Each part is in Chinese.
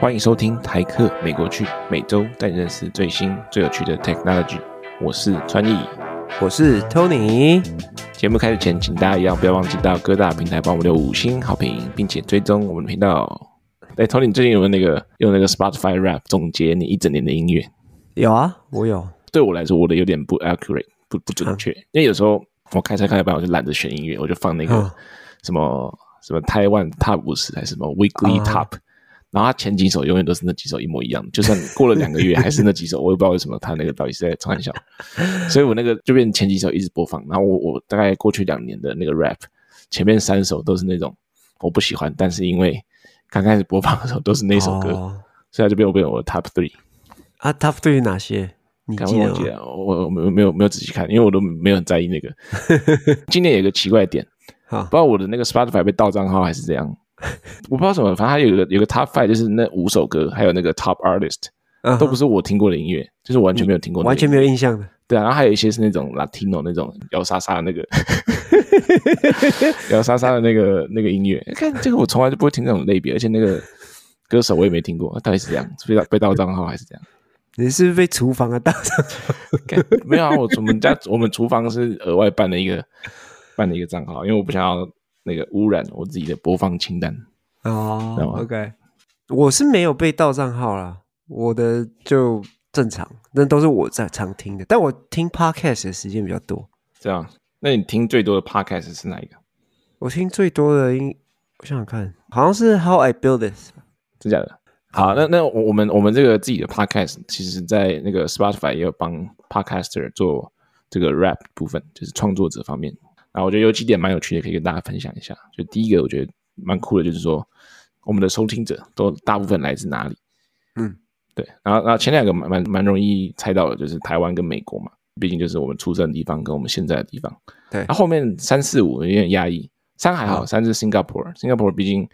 欢迎收听台客美国趣，每周带你认识最新最有趣的 technology。我是川艺，我是 Tony。节目开始前，请大家一样不要忘记到各大平台帮我们留五星好评，并且追踪我们的频道。哎，Tony，你最近有没有那个用那个 Spotify Rap 总结你一整年的音乐？有啊，我有。对我来说，我的有点不 accurate，不不准确，嗯、因为有时候我开车开一半，我就懒得选音乐，我就放那个什么、嗯、什么台湾 Top 五十还是什么 Weekly Top。嗯然后他前几首永远都是那几首一模一样，就算过了两个月还是那几首，我也不知道为什么他那个到底是在开玩笑，所以我那个就变前几首一直播放。然后我我大概过去两年的那个 rap，前面三首都是那种我不喜欢，但是因为刚开始播放的时候都是那首歌，哦、所以他就变我变我的 top three 啊，top three 哪些？你记得吗？我我没有没有没有仔细看，因为我都没有很在意那个。今年有个奇怪的点，不知道我的那个 Spotify 被盗账号还是怎样。我不知道什么，反正它有个有个 top five，就是那五首歌，还有那个 top artist，、uh huh. 都不是我听过的音乐，就是完全没有听过，完全没有印象的。对啊，然后还有一些是那种 Latino 那种 摇沙沙的那个摇沙沙的那个那个音乐。看这个，我从来就不会听这种类别，而且那个歌手我也没听过，到底是这样被盗被盗账号还是这样？你是不是被厨房的盗账号？没有啊，我我们家我们厨房是额外办了一个办了一个账号，因为我不想要。那个污染我自己的播放清单哦。吗 OK，我是没有被盗账号啦，我的就正常，那都是我在常听的。但我听 Podcast 的时间比较多。这样，那你听最多的 Podcast 是哪一个？我听最多的应，我想想看，好像是 How I Build This，真假的？好，那那我们我们这个自己的 Podcast，其实在那个 Spotify 也有帮 Podcaster 做这个 Rap 部分，就是创作者方面。啊，我觉得有几点蛮有趣的，可以跟大家分享一下。就第一个，我觉得蛮酷的，就是说我们的收听者都大部分来自哪里？嗯，对。然后，然后前两个蛮蛮蛮容易猜到的，就是台湾跟美国嘛，毕竟就是我们出生的地方跟我们现在的地方。对。然后后面三四五有点压抑，三还好，三是 Singapore，Singapore 毕竟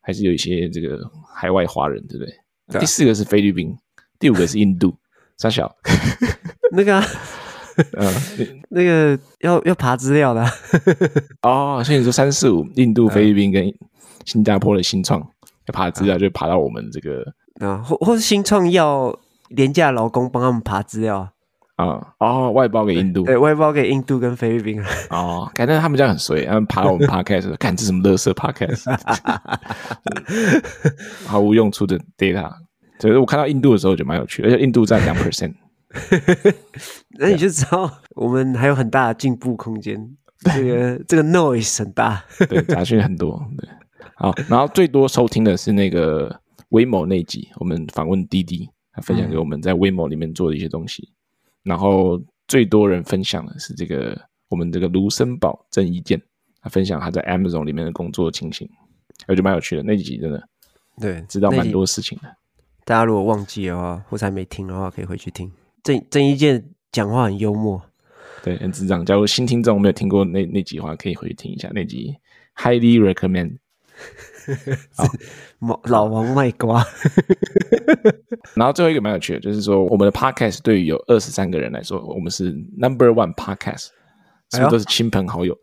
还是有一些这个海外华人，对不对？对啊。第四个是菲律宾，第五个是印度，三小 那个、啊。嗯，那个要要爬资料的、啊、哦，所以你说三四五，印度、菲律宾跟新加坡的新创要爬资料，就爬到我们这个啊，或或是新创要廉价劳工帮他们爬资料。啊，哦，外包给印度，对，外包给印度跟菲律宾。哦，感觉他们这样很衰，他们爬到我们 podcast，看这什么垃圾 podcast，毫无用处的 data，所以我看到印度的时候就蛮有趣，而且印度占两 percent。那你就知道我们还有很大的进步空间。这个这个 noise 很大，对，杂讯很多。对，好，然后最多收听的是那个 Waymo 那集，我们访问滴滴，他分享给我们在 Waymo 里面做的一些东西。嗯、然后最多人分享的是这个我们这个卢森堡郑伊健，他分享他在 Amazon 里面的工作情形，我觉得蛮有趣的。那集真的，对，知道蛮多事情的。大家如果忘记的话，或者还没听的话，可以回去听。郑郑伊健讲话很幽默，对，很智障。假如新听众没有听过那那集话，可以回去听一下那集，highly recommend。老，老王卖瓜。然后最后一个蛮有趣的，就是说我们的 podcast 对于有二十三个人来说，我们是 number one podcast，是不是都是亲朋好友？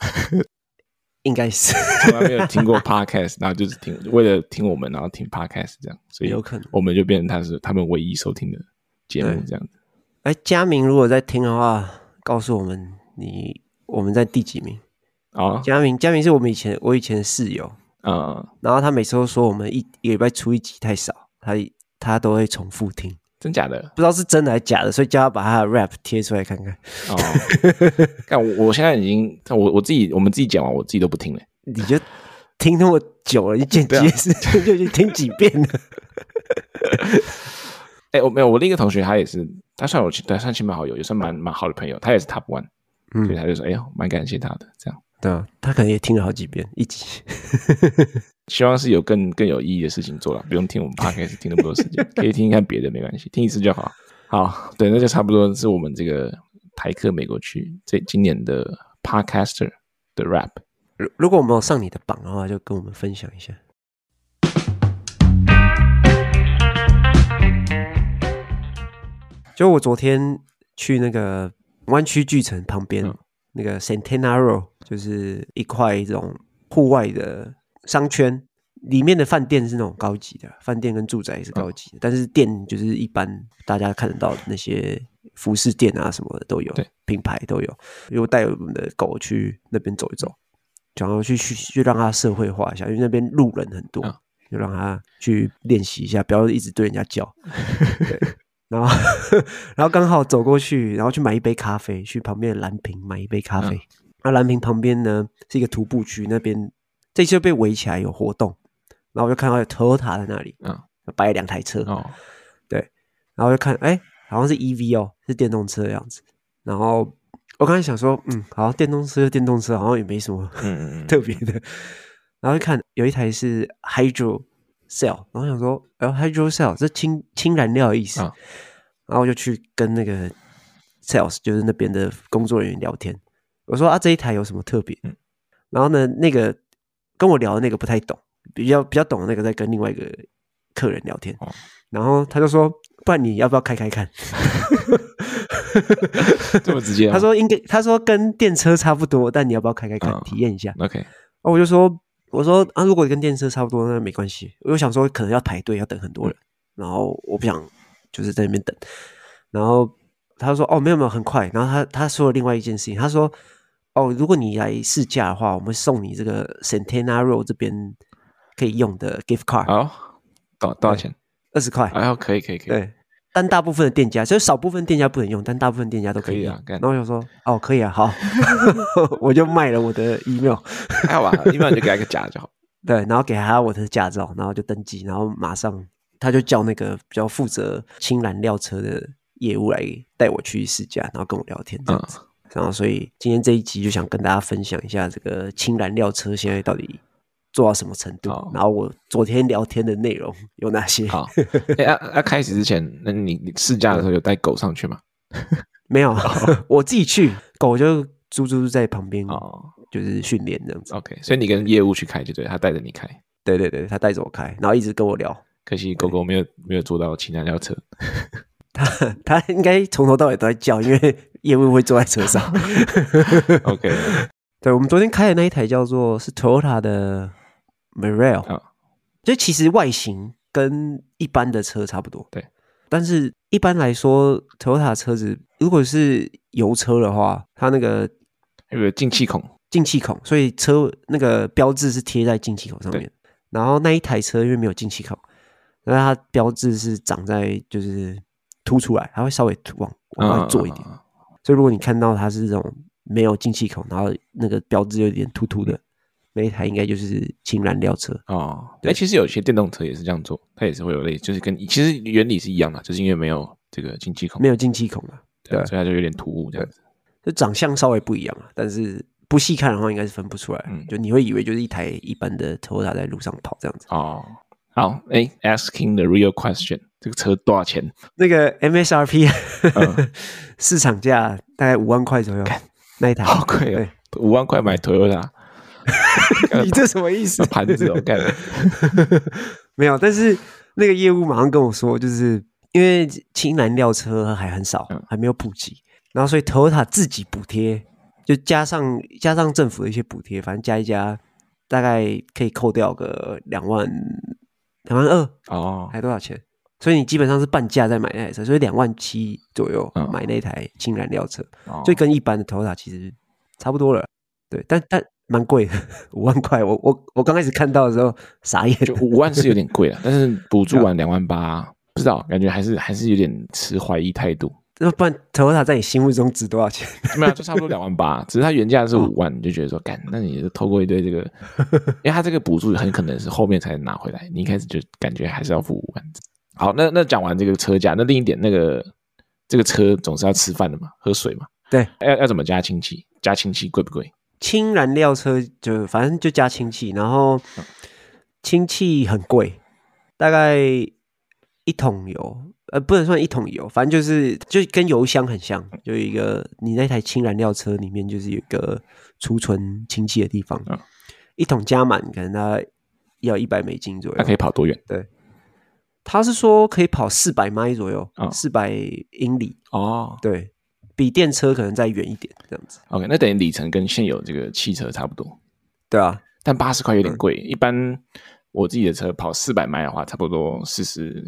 应该是从来没有听过 podcast，然后就是听为了听我们，然后听 podcast 这样，所以有可能我们就变成他是他们唯一收听的节目这样子。哎，佳明，如果在听的话，告诉我们你我们在第几名啊？佳明，佳明是我们以前我以前的室友，嗯，然后他每次都说我们一一个礼拜出一集太少，他他都会重复听，真假的？不知道是真的还是假的，所以叫他把他的 rap 贴出来看看。哦，看我我现在已经，我我自己我们自己讲完，我自己都不听了。你就听那么久了，你剪辑时间就去听几遍了。哎，我没有，我另一个同学他也是。他算我，他算亲朋好友，也算蛮蛮好的朋友。他也是 Top One，嗯，所以他就说：“哎呀，蛮感谢他的。”这样，对啊，他可能也听了好几遍一集。希望是有更更有意义的事情做了，不用听我们 Podcast 听那么多时间，可以听一看别的没关系，听一次就好。好，对，那就差不多是我们这个台客美国区这今年的 Podcaster 的 Rap。如如果我没有上你的榜的话，就跟我们分享一下。就我昨天去那个湾区巨城旁边，嗯、那个 Centenaro，就是一块这种户外的商圈。里面的饭店是那种高级的，饭店跟住宅也是高级的，但是店就是一般大家看得到的那些服饰店啊什么的都有，对，品牌都有。因为我带我们的狗去那边走一走，想要去去去让它社会化一下，因为那边路人很多，就让它去练习一下，不要一直对人家叫。对，然后 然后刚好走过去，然后去买一杯咖啡，去旁边的蓝瓶买一杯咖啡。那蓝瓶旁边呢是一个徒步区，那边这次被围起来有活动。然后我就看到有 Toyota 在那里，嗯，摆了两台车，哦，对，然后就看，哎，好像是 EV 哦，是电动车的样子。然后我刚才想说，嗯，好，电动车，电动车好像也没什么 特别的。然后就看有一台是 Hydro Cell，然后想说，哎，Hydro Cell 这氢氢燃料的意思。然后我就去跟那个 Sales，就是那边的工作人员聊天。我说啊，这一台有什么特别？然后呢，那个跟我聊的那个不太懂。比较比较懂的那个在跟另外一个客人聊天，哦、然后他就说：“不然你要不要开开看？” 这么直接、啊？他说：“应该，他说跟电车差不多，但你要不要开开看，哦、体验一下？”OK，我就说：“我说啊，如果跟电车差不多，那没关系。我想说可能要排队，要等很多人，嗯、然后我不想就是在那边等。然后他说：‘哦，没有没有，很快。’然后他他说了另外一件事情，他说：‘哦，如果你来试驾的话，我们送你这个 Santana Row 这边。’可以用的 gift card 好，多多少钱？二十块。哎，可以可以可以。对，但大部分的店家，所以少部分店家不能用，但大部分店家都可以啊。然后我就说，哦，可以啊，好，我就卖了我的 email，还好吧，email 就给他一个假就好。对，然后给他我的驾照，然后就登记，然后马上他就叫那个比较负责氢燃料车的业务来带我去试驾，然后跟我聊天这样子。然后所以今天这一集就想跟大家分享一下这个氢燃料车现在到底。做到什么程度？然后我昨天聊天的内容有哪些？好，哎，要要开始之前，那你你试驾的时候有带狗上去吗？没有，我自己去，狗就猪猪在旁边，哦，就是训练这样子。OK，所以你跟业务去开就对，他带着你开。对对对，他带着我开，然后一直跟我聊。可惜狗狗没有没有坐到氢燃料车，他他应该从头到尾都在叫，因为业务会坐在车上。OK，对，我们昨天开的那一台叫做是 Toyota 的。Mirai，就其实外形跟一般的车差不多，对。但是一般来说，Toyota 车子如果是油车的话，它那个有个进气孔，进气孔，所以车那个标志是贴在进气口上面。对然后那一台车因为没有进气孔，那它标志是长在就是凸出来，它会稍微往往外做一点。嗯嗯嗯嗯，所以如果你看到它是这种没有进气孔，然后那个标志有点凸凸的。那一台应该就是氢燃料车哦。对，其实有些电动车也是这样做，它也是会有类，就是跟其实原理是一样的，就是因为没有这个进气孔，没有进气孔啊，对，所以它就有点突兀这样子。就长相稍微不一样啊，但是不细看的话，应该是分不出来。嗯，就你会以为就是一台一般的 Toyota 在路上跑这样子。哦，好，哎，asking the real question，这个车多少钱？那个 MSRP 市场价大概五万块左右，那一台好贵哦，五万块买 Toyota。你这什么意思？盘子我干了，没有。但是那个业务马上跟我说，就是因为氢燃料车还很少，还没有普及，然后所以 Toyota 自己补贴，就加上加上政府的一些补贴，反正加一加，大概可以扣掉个两万两万二哦，还多少钱？所以你基本上是半价在买那台车，所以两万七左右买那台氢燃料车，所以跟一般的 Toyota 其实差不多了。对，但但。蛮贵的，五万块。我我我刚开始看到的时候傻眼，就五万是有点贵了，但是补助完两万八，不知道感觉还是还是有点持怀疑态度。那不然，Toyota 在你心目中值多少钱？没有，就差不多两万八，只是它原价是五万，你就觉得说，干，那你就透过一堆这个，因为它这个补助很可能是后面才拿回来，你一开始就感觉还是要付五万。好，那那讲完这个车价，那另一点，那个这个车总是要吃饭的嘛，喝水嘛，对，要要怎么加氢气？加氢气贵不贵？氢燃料车就反正就加氢气，然后氢气很贵，大概一桶油，呃，不能算一桶油，反正就是就跟油箱很像，就一个你那台氢燃料车里面就是有一个储存氢气的地方，嗯、一桶加满可能它要一百美金左右。它可以跑多远？对，他是说可以跑四百迈左右，四百、哦、英里。哦，对。比电车可能再远一点，这样子。OK，那等于里程跟现有这个汽车差不多。对啊，但八十块有点贵。嗯、一般我自己的车跑四百迈的话，差不多四十，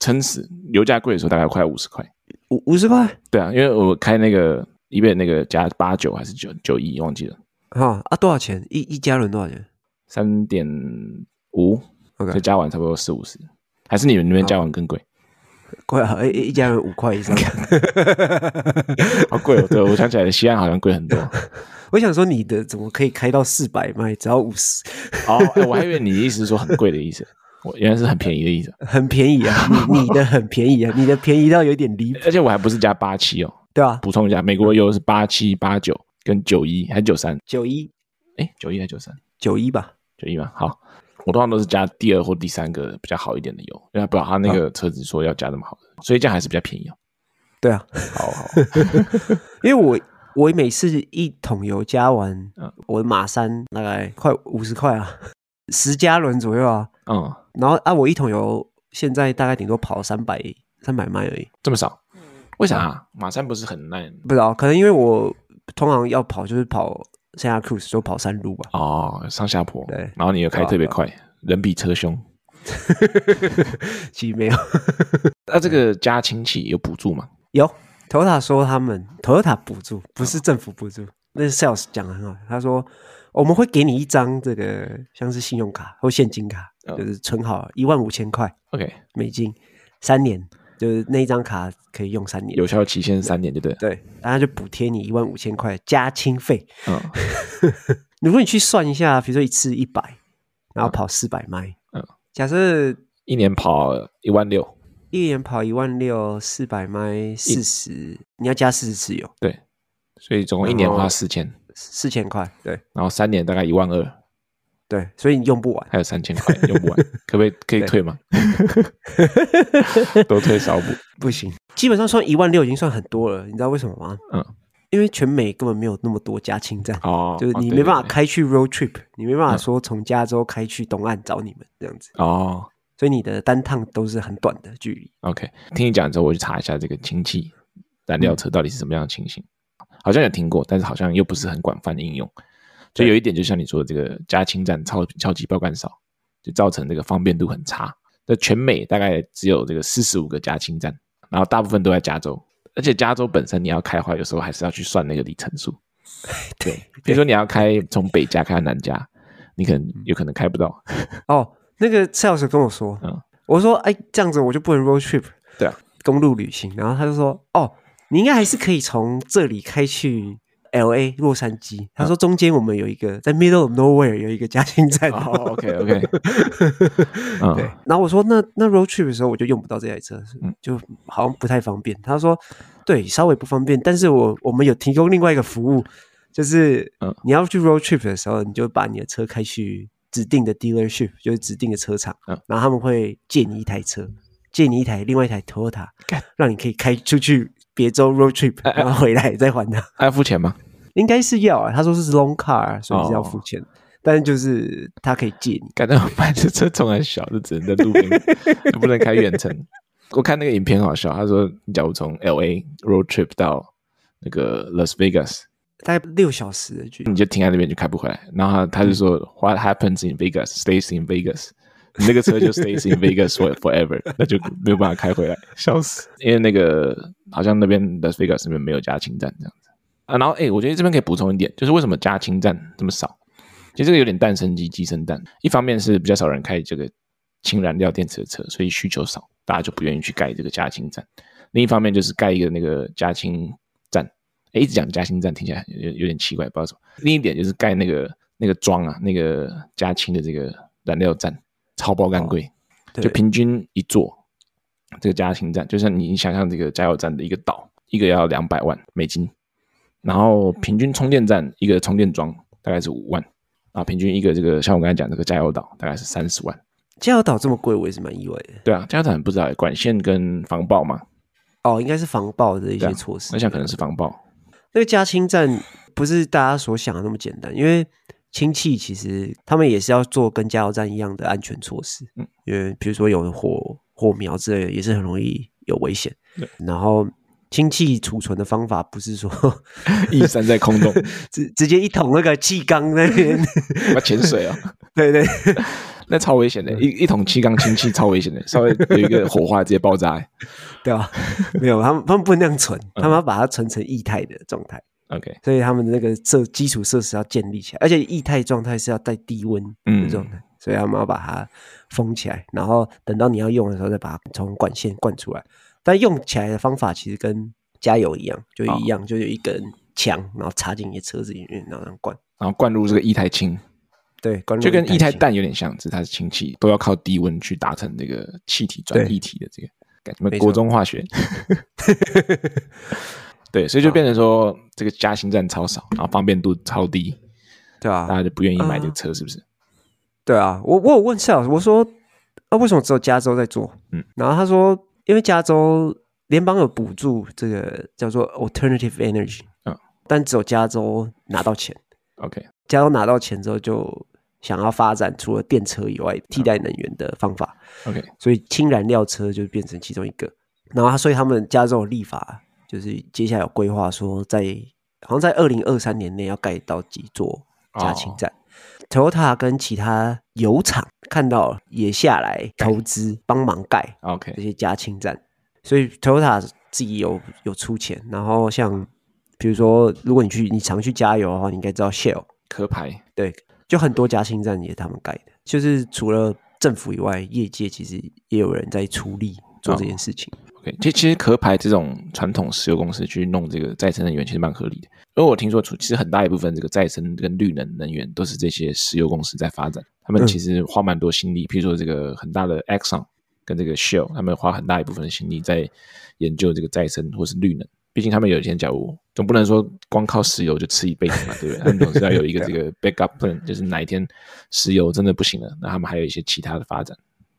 撑死油价贵的时候大概快五十块，五五十块？对啊，因为我开那个一倍那个加八九还是九九一忘记了。啊啊，多少钱？一一加仑多少钱？三点五，OK，就加完差不多四五十，还是你们那边加完更贵？贵啊，一一家有五块以上，好贵哦！对，我想起来，西安好像贵很多。我想说，你的怎么可以开到四百卖，只要五十？哦、欸，我还以为你的意思是说很贵的意思，我原来是很便宜的意思。很便宜啊，你你的很便宜啊，你的便宜到有点离谱。而且我还不是加八七哦，对啊，补充一下，美国油是八七、八九跟九一，还是九三？九一，哎，九一还是九三？九一吧，九一吧。好，我通常都是加第二或第三个比较好一点的油，因为不知道他那个车子说要加那么好的，啊、所以这样还是比较便宜哦。对啊，好好，因为我。我每次一桶油加完，嗯，我的马三大概快五十块啊，十加仑左右啊，嗯，然后啊，我一桶油现在大概顶多跑三百三百迈而已，这么少？为啥啊？马三不是很烂？不知道，可能因为我通常要跑就是跑现在 cruise 就跑山路吧。哦，上下坡，对，然后你又开特别快，人比车凶，其实没有。那这个加氢气有补助吗？有。Toyota 说他们 Toyota 补助不是政府补助，哦、那是 Sales 讲的很好。他说我们会给你一张这个像是信用卡或现金卡，哦、就是存好一万五千块，OK 美金三年，就是那一张卡可以用三年，有效期限三年，对不对？对，然后就补贴你一万五千块加清费。嗯，如果你去算一下，比如说一次一百，然后跑四百迈，嗯，假设一年跑一万六。一年跑一万六，四百迈四十，你要加四十次油。对，所以总共一年花四千，四千块。对，然后三年大概一万二。对，所以你用不完，还有三千块用不完，可不可以可以退吗？多退少补不行，基本上算一万六已经算很多了，你知道为什么吗？嗯，因为全美根本没有那么多加氢站哦，就是你没办法开去 road trip，你没办法说从加州开去东岸找你们这样子哦。所以你的单趟都是很短的距离。OK，听你讲之后，我去查一下这个氢气燃料车到底是什么样的情形。嗯、好像有听过，但是好像又不是很广泛的应用。就有一点，就像你说的，这个加氢站超超级爆干少，就造成这个方便度很差。那全美大概只有这个四十五个加氢站，然后大部分都在加州。而且加州本身你要开的话，有时候还是要去算那个里程数。对，比如说你要开从北加开到南加，你可能有可能开不到。哦。那个蔡老师跟我说，嗯，我说，哎，这样子我就不能 road trip，对啊，公路旅行。然后他就说，哦，你应该还是可以从这里开去 L A 洛杉矶。他说中间我们有一个在 middle of nowhere 有一个加氢站。哦，OK OK，对。然后我说，那那 road trip 的时候我就用不到这台车，就好像不太方便。他说，对，稍微不方便，但是我我们有提供另外一个服务，就是你要去 road trip 的时候，你就把你的车开去。指定的 dealership 就是指定的车厂，嗯，然后他们会借你一台车，借你一台另外一台 Toyota，让你可以开出去别州 road trip，然后回来再还他。还要付钱吗？应该是要啊，他说是 loan car，所以是要付钱。哦、但是就是他可以借你。感到我买的车从来小，就只能在路边，不能开远程。我看那个影片好笑，他说，你假如从 LA road trip 到那个 Las Vegas。大概六小时的距离，你就停在那边就开不回来。然后他就说，What happens in Vegas stays in Vegas。你那个车就 stays in Vegas for forever，那就没有办法开回来，笑死。因为那个好像那边 Las Vegas 那边没有加氢站这样子啊。然后哎，我觉得这边可以补充一点，就是为什么加氢站这么少？其实这个有点蛋生鸡，鸡生蛋。一方面是比较少人开这个氢燃料电池的车，所以需求少，大家就不愿意去盖这个加氢站。另一方面就是盖一个那个加氢站，哎。一直讲加氢站听起来有有点奇怪，不知道什么。另一点就是盖那个那个桩啊，那个加氢的这个燃料站超爆干贵，哦、就平均一座这个加氢站，就像你想象这个加油站的一个岛，一个要两百万美金，然后平均充电站一个充电桩大概是五万，啊，平均一个这个像我刚才讲这个加油岛大概是三十万。加油岛这么贵，我也是蛮意外的。对啊，加油站不知道管线跟防爆嘛？哦，应该是防爆的一些措施。我想可能是防爆。那个加氢站不是大家所想的那么简单，因为氢气其实他们也是要做跟加油站一样的安全措施。嗯，因为比如说有火火苗之类的，也是很容易有危险。对，然后氢气储存的方法不是说 一山在空中，直直接一桶那个气缸那边，要潜水啊？对 对，那超危险的，一一桶气缸氢气超危险的，稍微有一个火花直接爆炸，对吧？没有，他们他们不能那样存，他们要把它存成液态的状态。OK，所以他们的那个设基础设施要建立起来，而且液态状态是要带低温的状态，所以他们要把它封起来，然后等到你要用的时候再把它从管线灌出来。但用起来的方法其实跟加油一样，就一样，就有一根枪，然后插进你的车子里面，然后灌，然后灌入这个液态氢。对，就跟液态氮有点像，只是它是氢气，都要靠低温去达成这个气体转液体的这个，感觉什么国中化学。对，所以就变成说这个加氢站超少，然后方便度超低，对啊，大家就不愿意买这个车，是不是？对啊，我我有问蔡老师，我说啊，为什么只有加州在做？嗯，然后他说，因为加州联邦有补助这个叫做 alternative energy，嗯，但只有加州拿到钱。OK，加州拿到钱之后就。想要发展除了电车以外替代能源的方法，OK，所以氢燃料车就变成其中一个。然后，所以他们加州的立法就是接下来有规划说在，在好像在二零二三年内要盖到几座加氢站。Oh. Toyota 跟其他油厂看到了也下来投资帮忙盖，OK，这些加氢站。所以 Toyota 自己有有出钱。然后像比如说，如果你去你常去加油的话，你应该知道 Shell 壳牌，对。就很多加氢站也是他们盖的，就是除了政府以外，业界其实也有人在出力做这件事情。Oh, OK，其实其实壳牌这种传统石油公司去弄这个再生能源，其实蛮合理的。因为我听说，其实很大一部分这个再生跟绿能能源都是这些石油公司在发展，他们其实花蛮多心力。譬如说这个很大的 Exxon 跟这个 Shell，他们花很大一部分的心力在研究这个再生或是绿能。毕竟他们有一天，假如总不能说光靠石油就吃一辈子嘛，对不对？他们总是要有一个这个 backup plan，就是哪一天石油真的不行了，那他们还有一些其他的发展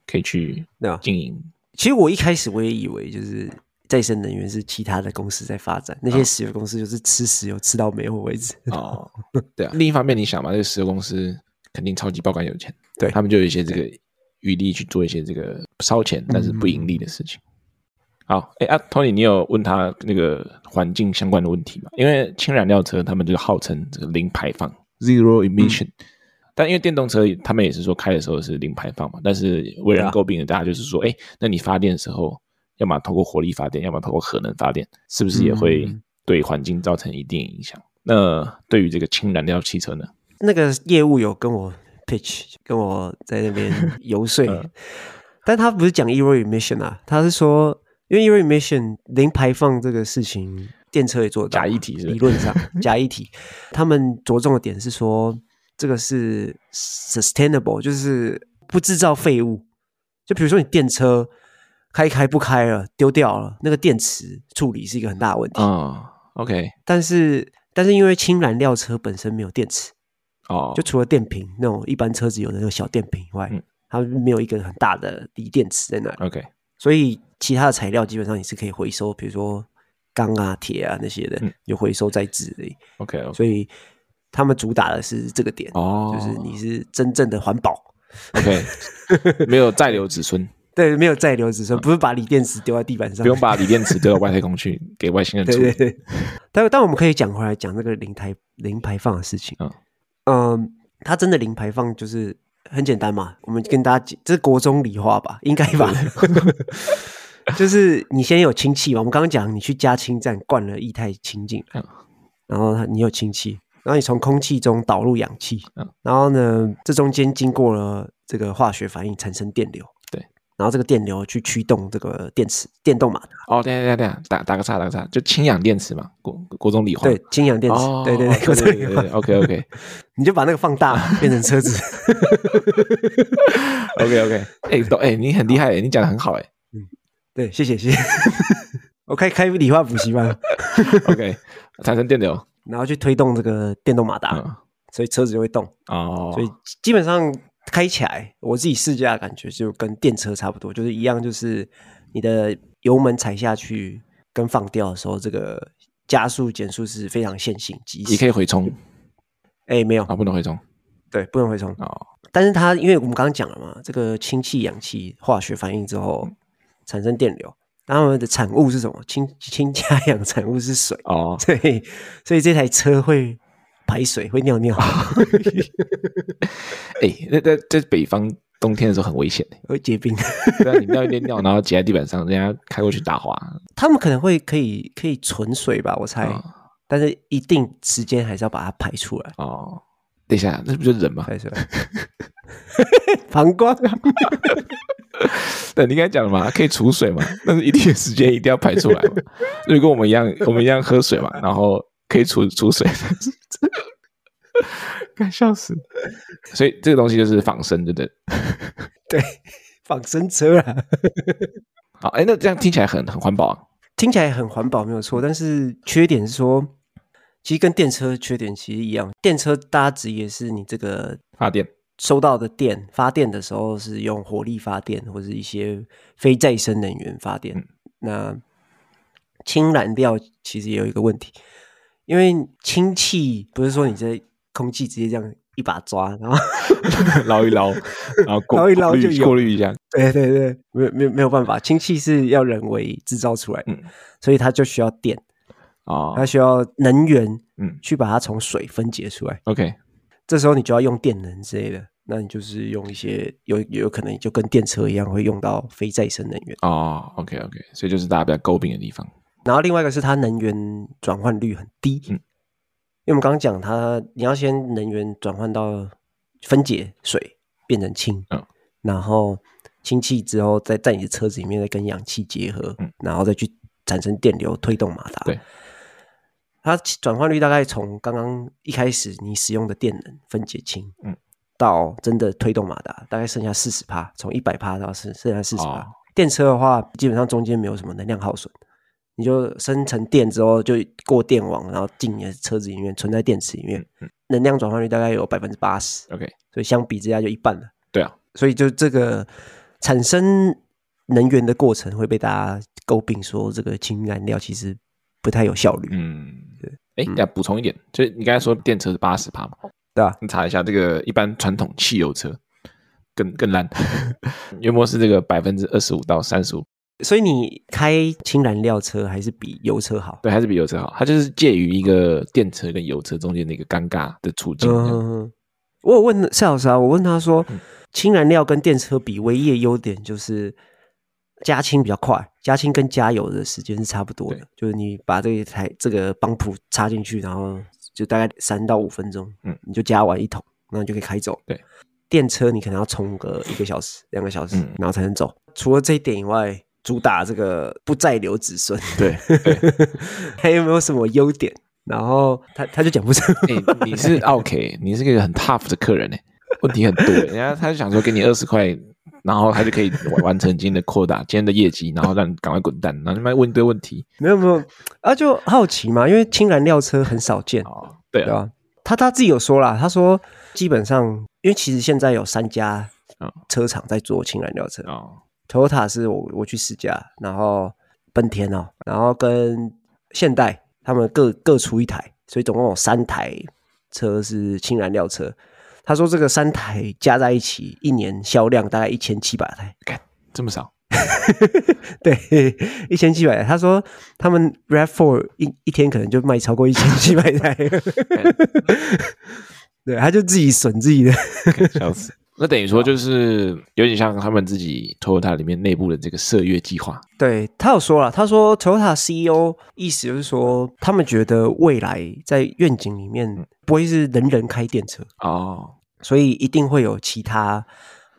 可以去经营。其实我一开始我也以为就是再生能源是其他的公司在发展，那些石油公司就是吃石油吃到没有为止。哦，对啊。另一方面，你想嘛，这个石油公司肯定超级爆肝有钱，对他们就有一些这个余力去做一些这个烧钱但是不盈利的事情。好，哎啊，Tony，你有问他那个环境相关的问题吗？因为氢燃料车他们就号称这个零排放 （zero emission），嗯，但因为电动车他们也是说开的时候是零排放嘛，但是为人诟病的大家就是说，哎，那你发电的时候，要么透过火力发电，要么透过核能发电，是不是也会对环境造成一定影响？那对于这个氢燃料汽车呢？那个业务有跟我 pitch，跟我在那边游说，嗯，但他不是讲 zero emission 啊，他是说。因为 zero emission 零排放这个事情，电车也做到。假议题是，理论上假议题，他们着重的点是说，这个是 sustainable，就是不制造废物。就比如说你电车开开不开了，丢掉了，那个电池处理是一个很大的问题。哦，OK。但是但是因为氢燃料车本身没有电池，哦，就除了电瓶那种一般车子有的那种小电瓶以外，嗯，它没有一个很大的锂电池在那里。OK。所以其他的材料基本上你是可以回收，比如说钢啊、铁啊那些的，有回收再制的。OK，, okay. 所以他们主打的是这个点，oh. 就是你是真正的环保。OK，没有再留子孙。对，没有再留子孙，不是把锂电池丢在地板上，不用把锂电池丢到外太空去给外星人住。对对对。但但我们可以讲回来讲那个零排零排放的事情。嗯嗯，它真的零排放就是。很简单嘛，我们跟大家讲，这是国中理化吧，应该吧？就是你先有氢气嘛，我们刚刚讲，你去加氢站灌了液态氢进来，然后你有氢气，然后你从空气中导入氧气，然后呢，这中间经过了这个化学反应产生电流。对然后这个电流去驱动这个电池电动马达。哦，对对对对，打打个岔，打个岔，就氢氧电池嘛，国国中理化。对，氢氧电池。哦、对对对，国中理化。OK OK，你就把那个放大 变成车子。OK OK，哎，都哎，你很厉害，你讲的很好哎。嗯，对，谢谢谢谢。我开开理化补习班。OK，产生电流，然后去推动这个电动马达，嗯、所以车子就会动。哦，所以基本上。开起来，我自己试驾感觉就跟电车差不多，就是一样，就是你的油门踩下去跟放掉的时候，这个加速减速是非常线性，即你可以回冲。哎，没有啊，不能回冲。对，不能回冲。哦，但是它因为我们刚刚讲了嘛，这个氢气氧气化学反应之后产生电流，然后我们的产物是什么？氢氢加氧产物是水。哦，对，所以这台车会。排水会尿尿，哎、欸，那在在北方冬天的时候很危险，会结冰。对啊，你尿一点尿，然后挤在地板上，人家开过去打滑。他们可能会可以可以存水吧，我猜。哦、但是一定时间还是要把它排出来。哦，等一下，那不就是人吗？排出来。膀胱啊。对，你刚才讲了嘛，可以储水嘛，但是一定时间一定要排出来嘛。就跟我们一样，我们一样喝水嘛，然后可以储储水。该笑死！所以这个东西就是仿生，对不对？对，仿生车啊。好，哎，那这样听起来很很环保啊。听起来很环保没有错，但是缺点是说，其实跟电车缺点其实一样。电车大家质疑的是你这个发电收到的电发电的时候是用火力发电，或者一些非再生能源发电。嗯、那氢燃料其实也有一个问题，因为氢气不是说你在空气直接这样一把抓，然后 捞一捞，然后过 捞一捞就过滤一下。对对对，没有没有没有办法，氢气是要人为制造出来的，嗯、所以它就需要电啊，哦、它需要能源，嗯，去把它从水分解出来。OK，这时候你就要用电能之类的，那你就是用一些有有可能就跟电车一样会用到非再生能源哦。OK OK，所以就是大家比较诟病的地方。然后另外一个是它能源转换率很低，嗯。因为我们刚刚讲它，你要先能源转换到分解水变成氢，嗯，然后氢气之后再在你的车子里面再跟氧气结合，嗯，然后再去产生电流推动马达。对，它转换率大概从刚刚一开始你使用的电能分解氢，嗯，到真的推动马达，大概剩下四十帕，从一百帕到剩剩下四十趴。哦，电车的话，基本上中间没有什么能量耗损。你就生成电之后，就过电网，然后进你的车子里面，存在电池里面，嗯、能量转换率大概有百分之八十。OK，所以相比之下就一半了。对啊，所以就这个产生能源的过程会被大家诟病，说这个氢燃料其实不太有效率。嗯，对。哎、欸，要补充一点，就是你刚才说电车是八十趴嘛？对啊，你查一下这个一般传统汽油车更更烂，约莫是这个百分之二十五到三十五。所以你开氢燃料车还是比油车好？对，还是比油车好。它就是介于一个电车跟油车中间的一个尴尬的处境。嗯，我有问夏老师啊，我问他说，氢燃料跟电车比，唯一的优点就是加氢比较快，加氢跟加油的时间是差不多的。就是你把这一台这个帮浦插进去，然后就大概三到五分钟，嗯，你就加完一桶，然后你就可以开走。对，电车你可能要充个一个小时、两个小时，嗯、然后才能走。除了这一点以外。主打这个不再留子孙，对，还有没有什么优点？然后他他就讲不出、欸。你是 OK，你是个很 tough 的客人呢，问题很多。人家他就想说给你二十块，然后他就可以完成今天的扩大，今天的业绩，然后让你赶快滚蛋，然后你妈问一堆问题。没有没有啊，就好奇嘛，因为氢燃料车很少见。哦，对啊，他他自己有说啦，他说基本上，因为其实现在有三家车厂在做氢燃料车哦。Toyota 是我我去试驾，然后本田哦，然后跟现代他们各各出一台，所以总共有三台车是氢燃料车。他说这个三台加在一起，一年销量大概一千七百台，看这么少？对，一千七百台。他说他们 RAV4 一一天可能就卖超过一千七百台，对，他就自己损自己的，笑死。那等于说就是有点像他们自己 Toyota 里面内部的这个射月计划。对，他有说了，他说 Toyota CEO 意思就是说，他们觉得未来在愿景里面不会是人人开电车哦，所以一定会有其他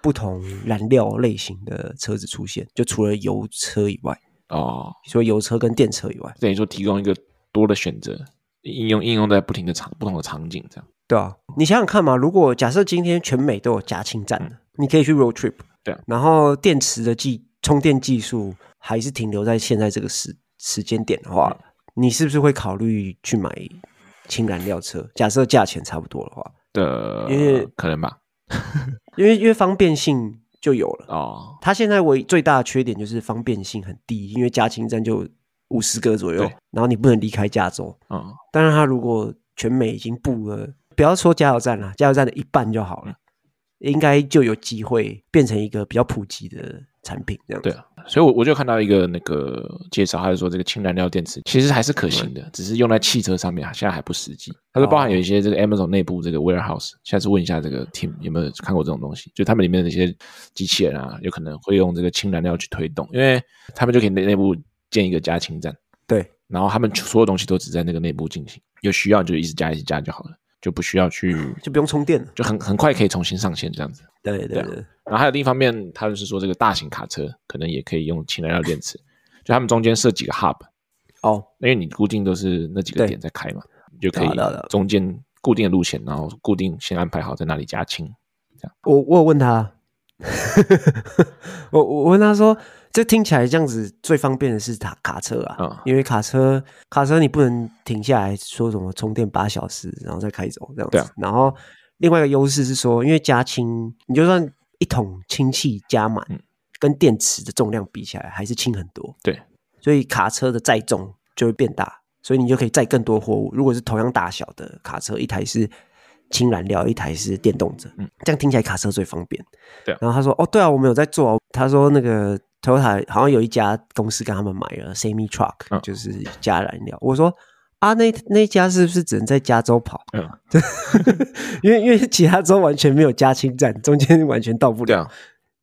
不同燃料类型的车子出现，就除了油车以外。哦，除了油车跟电车以外，等于说提供一个多的选择，应用应用在不停的场不同的场景这样。对啊，你想想看嘛，如果假设今天全美都有加氢站，嗯、你可以去 road trip，对啊，然后电池的技充电技术还是停留在现在这个时时间点的话，嗯、你是不是会考虑去买氢燃料车？假设价钱差不多的话，的，因为可能吧，因为因为方便性就有了哦。它现在唯最大的缺点就是方便性很低，因为加氢站就五十个左右，然后你不能离开加州啊。嗯、但是它如果全美已经布了。不要说加油站了，加油站的一半就好了。应该就有机会变成一个比较普及的产品，这样对啊。所以，我我就看到一个那个介绍，他就说这个氢燃料电池其实还是可行的，嗯、只是用在汽车上面，现在还不实际。他说，包含有一些这个 Amazon 内部这个 warehouse，下次问一下这个 team 有没有看过这种东西，就他们里面的一些机器人啊，有可能会用这个氢燃料去推动，因为他们就可以内内部建一个加氢站，对，然后他们所有东西都只在那个内部进行，有需要就一直加一直加就好了。就不需要去，就不用充电，就很很快可以重新上线这样子。对对对，对。然后还有另一方面，他就是说这个大型卡车可能也可以用氢燃料电池，就他们中间设几个 hub。哦，因为你固定都是那几个点在开嘛，你就可以中间固定的路线，然后固定先安排好在哪里加氢。这样。我我有问他，我我问他说。这听起来这样子最方便的是卡卡车啊，嗯，因为卡车卡车你不能停下来说什么充电八小时然后再开走这样子。对啊。然后另外一个优势是说，因为加氢，你就算一桶氢气加满，嗯，跟电池的重量比起来还是轻很多。对。所以卡车的载重就会变大，所以你就可以载更多货物。如果是同样大小的卡车，一台是氢燃料，一台是电动车，嗯，这样听起来卡车最方便。对啊。然后他说：“哦，对啊，我们有在做哦。”他说：“那个。” Toyota 好像有一家公司跟他们买了 Semi Truck，嗯，就是加燃料。我说啊，那那家是不是只能在加州跑？嗯，因为因为其他州完全没有加氢站，中间完全到不了。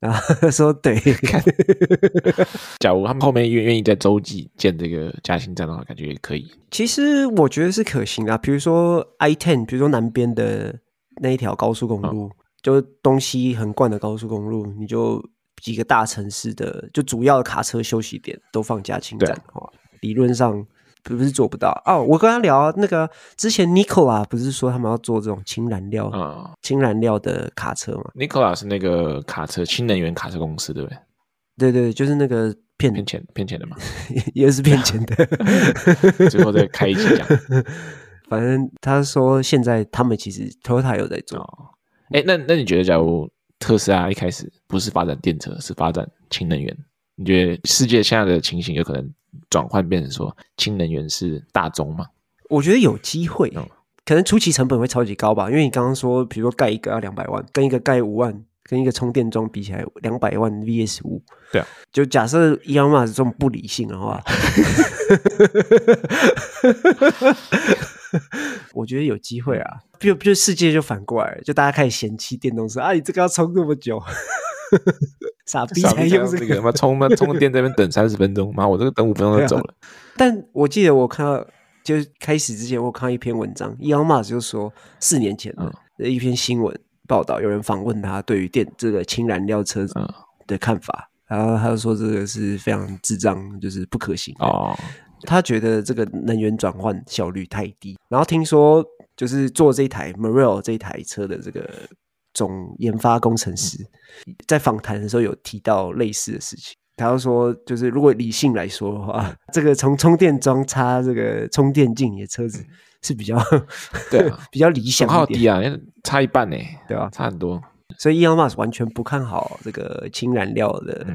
然后他说对，假如他们后面愿愿意在洲际建这个加氢站的话，感觉也可以。其实我觉得是可行啊，比如说 I Ten，比如说南边的那一条高速公路，嗯，就东西横贯的高速公路，你就。几个大城市的就主要的卡车休息点都放假清站的话，理论上不是做不到哦。我跟他聊那个之前 Nicola 不是说他们要做这种氢燃料啊，氢燃料的卡车吗？Nikola 是那个卡车氢能源卡车公司，对不对？对对，就是那个骗骗钱骗钱的嘛，也是骗钱的。最后再开一期讲。反正他说现在他们其实 Toyota 有在做。哎、哦，那那你觉得假如？特斯拉一开始不是发展电车，是发展氢能源。你觉得世界现在的情形有可能转换变成说氢能源是大宗吗？我觉得有机会，嗯，可能初期成本会超级高吧。因为你刚刚说，比如说盖一个要两百万，跟一个盖五万，跟一个充电桩比起来，两百万 VS 五。对啊，就假设伊隆马斯这种不理性的话，我觉得有机会啊。就就世界就反过来了，就大家开始嫌弃电动车啊！你这个要充那么久，傻逼才用这个，妈充嘛充电在那边等三十分钟，妈我这个等五分钟就走了。但我记得我看到，就开始之前我看到一篇文章，伊隆马斯就说四年前的一篇新闻报道，有人访问他对于电这个氢燃料车的看法，然后他就说这个是非常智障，就是不可行哦。他觉得这个能源转换效率太低，然后听说。就是做这一台 Marel 这一台车的这个总研发工程师，在访谈的时候有提到类似的事情。他就说，就是如果理性来说的话，这个从充电桩插这个充电进你的车子是比较 对 比较理想一点。低啊，差一半呢，对吧？差很多。所以 Elon Musk 完全不看好这个氢燃料的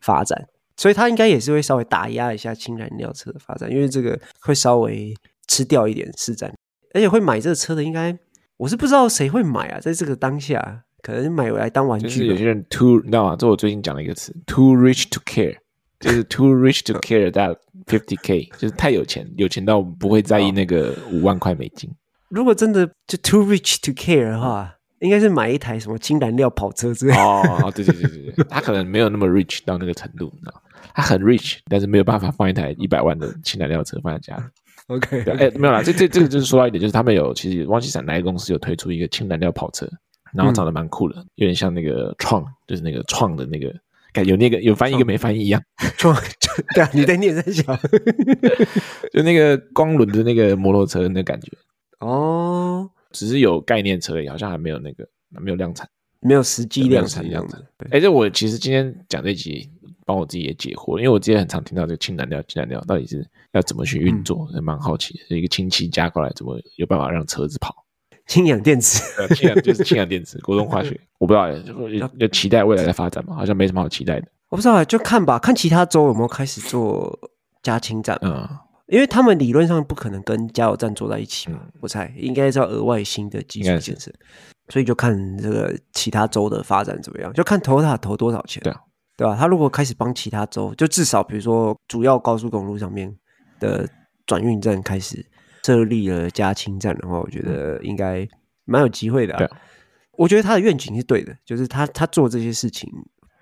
发展，所以他应该也是会稍微打压一下氢燃料车的发展，因为这个会稍微吃掉一点市占。而且会买这个车的，应该我是不知道谁会买啊。在这个当下，可能买回来当玩具。就是有些人 too，你知道吗？这我最近讲了一个词，too rich to care，就是 too rich to care that fifty k，就是太有钱，有钱到不会在意那个五万块美金。如果真的就 too rich to care 的话，应该是买一台什么氢燃料跑车之类的。哦，对对对对对，他可能没有那么 rich 到那个程度，你知道，他很 rich，但是没有办法放一台一百万的氢燃料车放在家里。OK，哎、欸，没有啦，这这这个就是说到一点，就是他们有其实汪记是哪个公司有推出一个氢燃料跑车，然后长得蛮酷的，嗯、有点像那个创，就是那个创的那个，感觉有那个有翻译跟没翻译一样。创，对啊，你在念在想，就那个光轮的那个摩托车那感觉。哦，只是有概念车而已，好像还没有那个没有量产，没有实际量产这样子。哎，这我其实今天讲这集。帮我自己也解惑，因为我之前很常听到这个氢燃料、氢燃料到底是要怎么去运作，也、嗯、蛮好奇的。一个氢气加过来，怎么有办法让车子跑？氢氧电池，氢氧就是氢氧电池，国中化学，我不知道，要要期待未来的发展嘛？好像没什么好期待的。我不知道，就看吧，看其他州有没有开始做加氢站。嗯，因为他们理论上不可能跟加油站坐在一起嘛，嗯、我猜应该是要额外新的基础建设。所以就看这个其他州的发展怎么样，就看 Toyota 投多少钱，对啊，对吧？他如果开始帮其他州就至少比如说主要高速公路上面的转运站开始设立了加氢站的话我觉得应该蛮有机会的对。我觉得他的愿景是对的就是他他做这些事情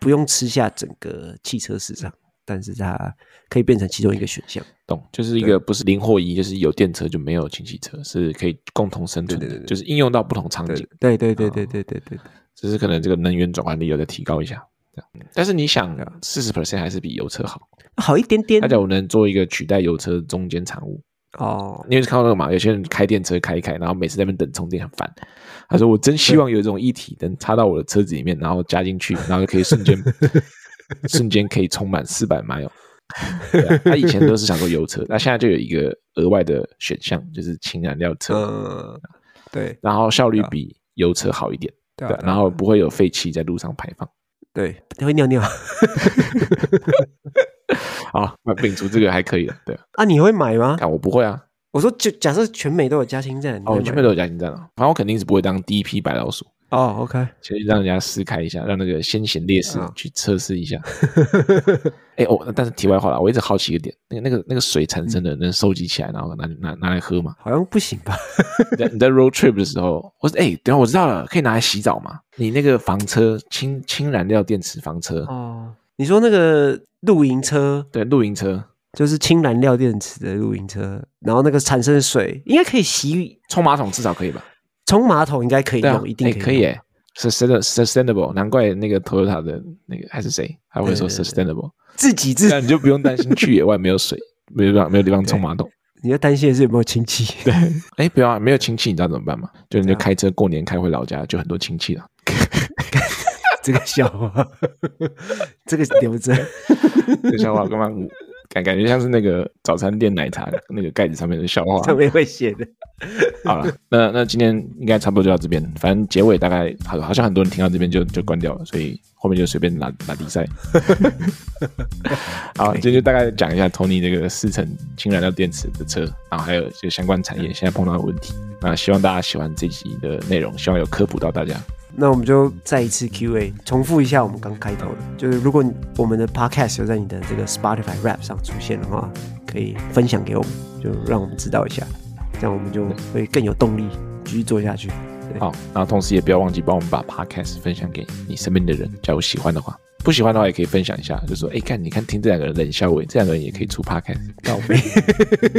不用吃下整个汽车市场但是他可以变成其中一个选项。懂就是一个不是零或一就是有电车就没有氢气车是可以共同生存的就是应用到不同场景对。对对对对对对只是可能这个能源转换率有待提高一下。但是你想，四十 percent 还是比油车好，好一点点。大家我能做一个取代油车中间产物哦。你有看到那个嘛？有些人开电车开一开，然后每次在那边等充电很烦。他说：“我真希望有这种一体能插到我的车子里面，然后加进去，然后就可以瞬间。”瞬间可以充满四百 mile。他以前都是想说油车，那现在就有一个额外的选项，就是氢燃料车。嗯，对。然后效率比油车好一点，对。然后不会有废气在路上排放，对，会尿尿。好，那摒除这个还可以的，对。啊，你会买吗？啊，我不会啊。我说，就假设全美都有加氢站，哦，全美都有加氢站啊，反正我肯定是不会当第一批白老鼠。哦、oh，OK，其实让人家撕开一下，让那个先贤烈士去测试一下。哎、oh. 欸，哦，但是题外话啦，我一直好奇一个点，那个、那个、那个水产生的能收集起来，然后拿拿拿来喝吗？好像不行吧？你在你在 road trip 的时候，我说，哎、欸，等下我知道了，可以拿来洗澡吗？你那个房车氢氢燃料电池房车哦，oh. 你说那个露营车？对，露营车就是氢燃料电池的露营车，然后那个产生的水应该可以洗，冲马桶至少可以吧？冲马桶应该可以用，啊、一定可以，欸、可以耶。sustainable，难怪那个 Toyota 的那个还是谁还会说 sustainable，自己自己，那你就不用担心去野 外没有水，没有地方没有地方冲马桶。你要担心的是有没有亲戚。对，哎、欸，不要啊，没有亲戚，你知道怎么办吗？就你就开车过年开回老家，就很多亲戚了。这个笑话，这个留着。这个笑话干嘛？感感觉像是那个早餐店奶茶那个盖子上面的笑话，上面会写的。好了，那那今天应该差不多就到这边，反正结尾大概好，好像很多人听到这边就就关掉了，所以后面就随便拿拿比赛。好，今天就大概讲一下 Tony 这个四层氢燃料电池的车，然后还有这个相关产业现在碰到的问题。那希望大家喜欢这集的内容，希望有科普到大家。那我们就再一次 Q&A，重复一下我们刚开头的，就是如果我们的 Podcast 有在你的这个 Spotify Rap 上出现的话，可以分享给我们，就让我们知道一下，这样我们就会更有动力继续做下去。好，然后同时也不要忘记帮我们把 Podcast 分享给你身边的人，假如喜欢的话，不喜欢的话也可以分享一下，就说哎，看你看听这两个人冷笑伟，这两个人也可以出 Podcast，倒霉。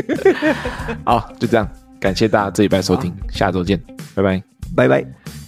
好，就这样，感谢大家这一拜收听，下周见，拜拜，拜拜。